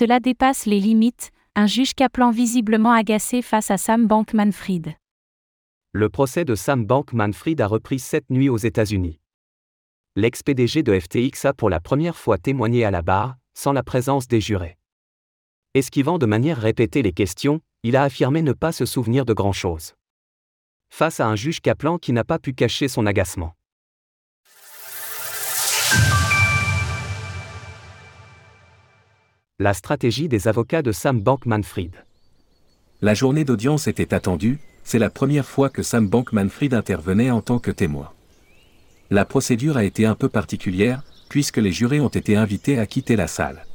Cela dépasse les limites, un juge Kaplan visiblement agacé face à Sam Bankman-Fried. Le procès de Sam Bankman-Fried a repris cette nuit aux États-Unis. L'ex-PDG de FTX a pour la première fois témoigné à la barre, sans la présence des jurés. Esquivant de manière répétée les questions, il a affirmé ne pas se souvenir de grand-chose. Face à un juge Kaplan qui n'a pas pu cacher son agacement. La stratégie des avocats de Sam Bankman-Fried. La journée d'audience était attendue, c'est la première fois que Sam Bankman-Fried intervenait en tant que témoin. La procédure a été un peu particulière, puisque les jurés ont été invités à quitter la salle.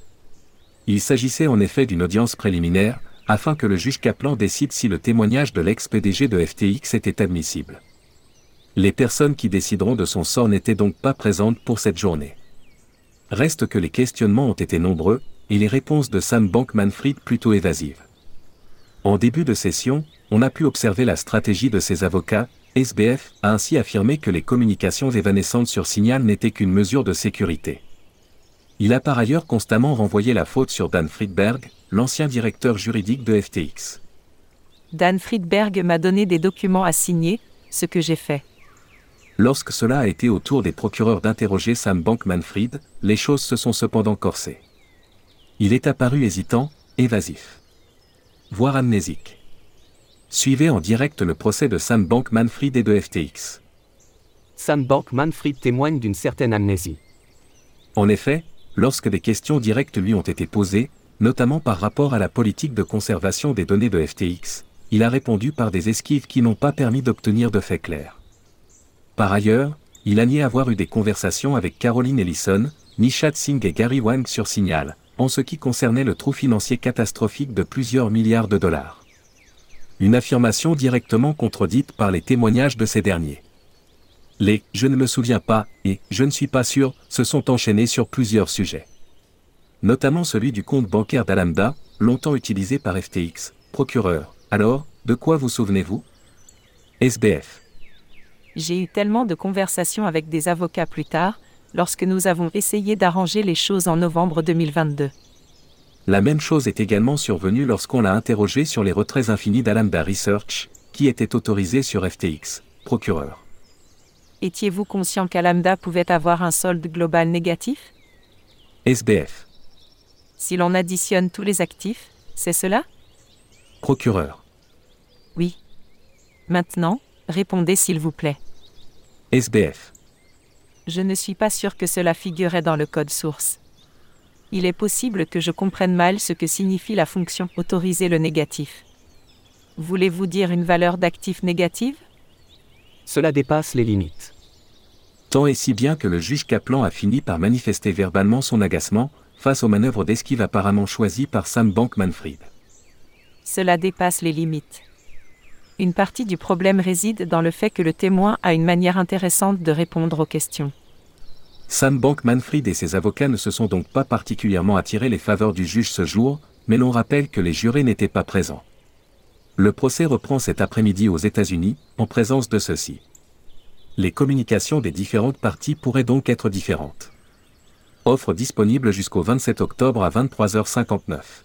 Il s'agissait en effet d'une audience préliminaire, afin que le juge Kaplan décide si le témoignage de l'ex-PDG de FTX était admissible. Les personnes qui décideront de son sort n'étaient donc pas présentes pour cette journée. Reste que les questionnements ont été nombreux, et les réponses de Sam Bankman-Fried plutôt évasives. En début de session, on a pu observer la stratégie de ses avocats, SBF a ainsi affirmé que les communications évanescentes sur Signal n'étaient qu'une mesure de sécurité. Il a par ailleurs constamment renvoyé la faute sur Dan Friedberg, l'ancien directeur juridique de FTX. Dan Friedberg m'a donné des documents à signer, ce que j'ai fait. Lorsque cela a été au tour des procureurs d'interroger Sam Bankman-Fried, les choses se sont cependant corsées. Il est apparu hésitant, évasif. Voire amnésique. Suivez en direct le procès de Sam Bankman-Fried et de FTX. Sam Bankman-Fried témoigne d'une certaine amnésie. En effet, lorsque des questions directes lui ont été posées, notamment par rapport à la politique de conservation des données de FTX, il a répondu par des esquives qui n'ont pas permis d'obtenir de faits clairs. Par ailleurs, il a nié avoir eu des conversations avec Caroline Ellison, Nishat Singh et Gary Wang sur Signal, en ce qui concernait le trou financier catastrophique de plusieurs milliards de dollars. Une affirmation directement contredite par les témoignages de ces derniers. Les ⁇ je ne me souviens pas ⁇ et ⁇ je ne suis pas sûr ⁇ se sont enchaînés sur plusieurs sujets. Notamment celui du compte bancaire d'Alamda, longtemps utilisé par FTX. Procureur, alors, de quoi vous souvenez-vous? SBF. J'ai eu tellement de conversations avec des avocats plus tard, lorsque nous avons essayé d'arranger les choses en novembre 2022. La même chose est également survenue lorsqu'on l'a interrogé sur les retraits infinis d'Alamda Research, qui était autorisé sur FTX, procureur. Étiez-vous conscient qu'Alamda pouvait avoir un solde global négatif? SBF. Si l'on additionne tous les actifs, c'est cela? Procureur. Oui. Maintenant, répondez s'il vous plaît. SBF. Je ne suis pas sûr que cela figurait dans le code source. Il est possible que je comprenne mal ce que signifie la fonction autoriser le négatif. Voulez-vous dire une valeur d'actif négative? Cela dépasse les limites. Tant et si bien que le juge Kaplan a fini par manifester verbalement son agacement face aux manœuvres d'esquive apparemment choisies par Sam Bankman-Fried. Cela dépasse les limites. Une partie du problème réside dans le fait que le témoin a une manière intéressante de répondre aux questions. Sam Bankman-Fried et ses avocats ne se sont donc pas particulièrement attirés les faveurs du juge ce jour, mais l'on rappelle que les jurés n'étaient pas présents. Le procès reprend cet après-midi aux États-Unis, en présence de ceux-ci. Les communications des différentes parties pourraient donc être différentes. Offre disponible jusqu'au 27 octobre à 23h59.